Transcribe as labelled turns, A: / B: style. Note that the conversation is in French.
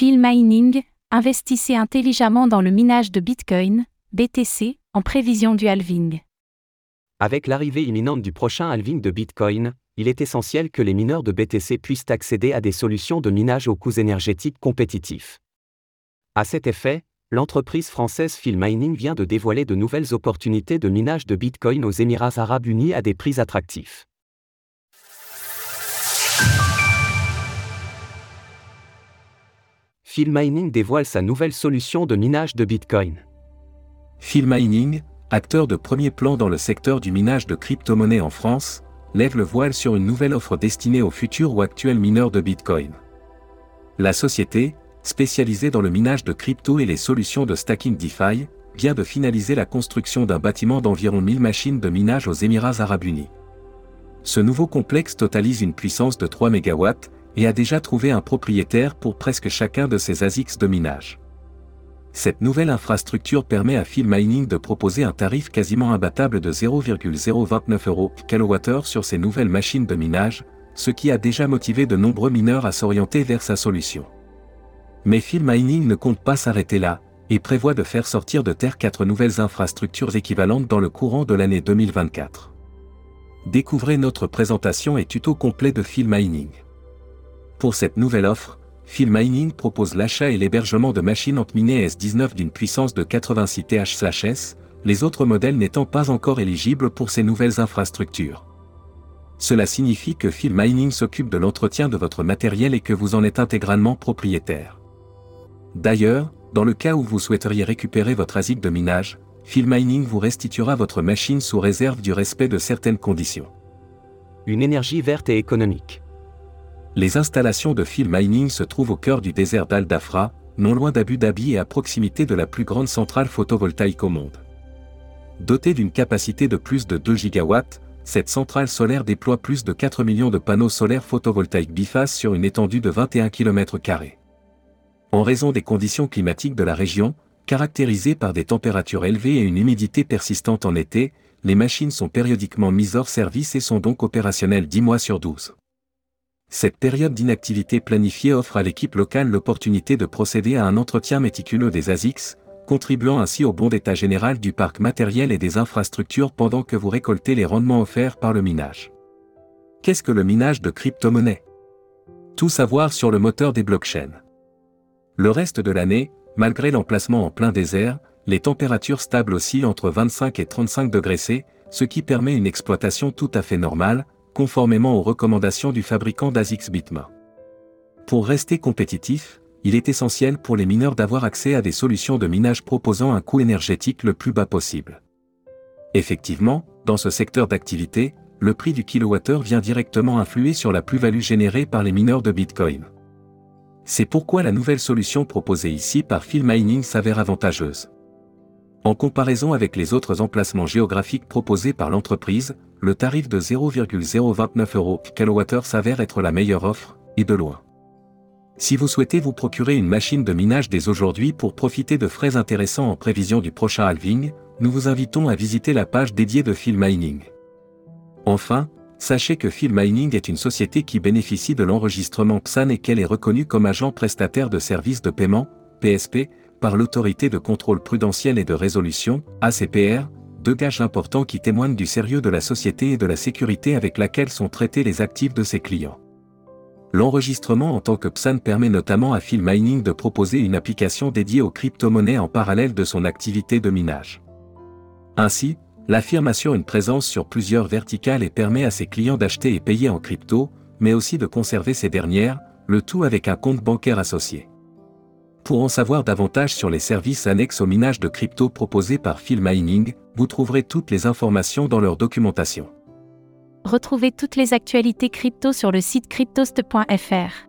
A: Phil Mining, investissez intelligemment dans le minage de Bitcoin, BTC, en prévision du halving.
B: Avec l'arrivée imminente du prochain halving de Bitcoin, il est essentiel que les mineurs de BTC puissent accéder à des solutions de minage aux coûts énergétiques compétitifs. À cet effet, l'entreprise française Phil Mining vient de dévoiler de nouvelles opportunités de minage de Bitcoin aux Émirats arabes unis à des prix attractifs. Phil Mining dévoile sa nouvelle solution de minage de Bitcoin.
C: Phil Mining, acteur de premier plan dans le secteur du minage de crypto-monnaies en France, lève le voile sur une nouvelle offre destinée aux futurs ou actuels mineurs de Bitcoin. La société, spécialisée dans le minage de crypto et les solutions de stacking DeFi, vient de finaliser la construction d'un bâtiment d'environ 1000 machines de minage aux Émirats arabes unis. Ce nouveau complexe totalise une puissance de 3 MW et a déjà trouvé un propriétaire pour presque chacun de ses ASICs de minage. Cette nouvelle infrastructure permet à Phil Mining de proposer un tarif quasiment imbattable de 0,029 euros kWh sur ses nouvelles machines de minage, ce qui a déjà motivé de nombreux mineurs à s'orienter vers sa solution. Mais Phil Mining ne compte pas s'arrêter là, et prévoit de faire sortir de terre quatre nouvelles infrastructures équivalentes dans le courant de l'année 2024. Découvrez notre présentation et tuto complet de Phil Mining. Pour cette nouvelle offre, Phil Mining propose l'achat et l'hébergement de machines minées S19 d'une puissance de 86 TH/s, les autres modèles n'étant pas encore éligibles pour ces nouvelles infrastructures. Cela signifie que Phil Mining s'occupe de l'entretien de votre matériel et que vous en êtes intégralement propriétaire. D'ailleurs, dans le cas où vous souhaiteriez récupérer votre ASIC de minage, Phil Mining vous restituera votre machine sous réserve du respect de certaines conditions.
B: Une énergie verte et économique.
C: Les installations de Phil Mining se trouvent au cœur du désert d'Al Dafra, non loin d'Abu Dhabi et à proximité de la plus grande centrale photovoltaïque au monde. Dotée d'une capacité de plus de 2 gigawatts, cette centrale solaire déploie plus de 4 millions de panneaux solaires photovoltaïques bifaces sur une étendue de 21 km. En raison des conditions climatiques de la région, caractérisées par des températures élevées et une humidité persistante en été, les machines sont périodiquement mises hors service et sont donc opérationnelles 10 mois sur 12. Cette période d'inactivité planifiée offre à l'équipe locale l'opportunité de procéder à un entretien méticuleux des ASICS, contribuant ainsi au bon état général du parc matériel et des infrastructures pendant que vous récoltez les rendements offerts par le minage. Qu'est-ce que le minage de crypto-monnaies Tout savoir sur le moteur des blockchains. Le reste de l'année, malgré l'emplacement en plein désert, les températures stables oscillent entre 25 et 35 degrés C, ce qui permet une exploitation tout à fait normale, conformément aux recommandations du fabricant d'ASICS Bitma. Pour rester compétitif, il est essentiel pour les mineurs d'avoir accès à des solutions de minage proposant un coût énergétique le plus bas possible. Effectivement, dans ce secteur d'activité, le prix du kilowattheure vient directement influer sur la plus-value générée par les mineurs de Bitcoin. C'est pourquoi la nouvelle solution proposée ici par Phil Mining s'avère avantageuse. En comparaison avec les autres emplacements géographiques proposés par l'entreprise, le tarif de 0,029 euros kWh s'avère être la meilleure offre, et de loin. Si vous souhaitez vous procurer une machine de minage dès aujourd'hui pour profiter de frais intéressants en prévision du prochain halving, nous vous invitons à visiter la page dédiée de Phil Mining. Enfin, sachez que Phil Mining est une société qui bénéficie de l'enregistrement PSAN et qu'elle est reconnue comme agent prestataire de services de paiement, PSP, par l'autorité de contrôle prudentiel et de résolution, ACPR, deux gages importants qui témoignent du sérieux de la société et de la sécurité avec laquelle sont traités les actifs de ses clients. L'enregistrement en tant que PSAN permet notamment à Phil Mining de proposer une application dédiée aux crypto-monnaies en parallèle de son activité de minage. Ainsi, la firme assure une présence sur plusieurs verticales et permet à ses clients d'acheter et payer en crypto, mais aussi de conserver ces dernières, le tout avec un compte bancaire associé pour en savoir davantage sur les services annexes au minage de crypto proposés par Phil Mining, vous trouverez toutes les informations dans leur documentation.
A: Retrouvez toutes les actualités crypto sur le site cryptost.fr.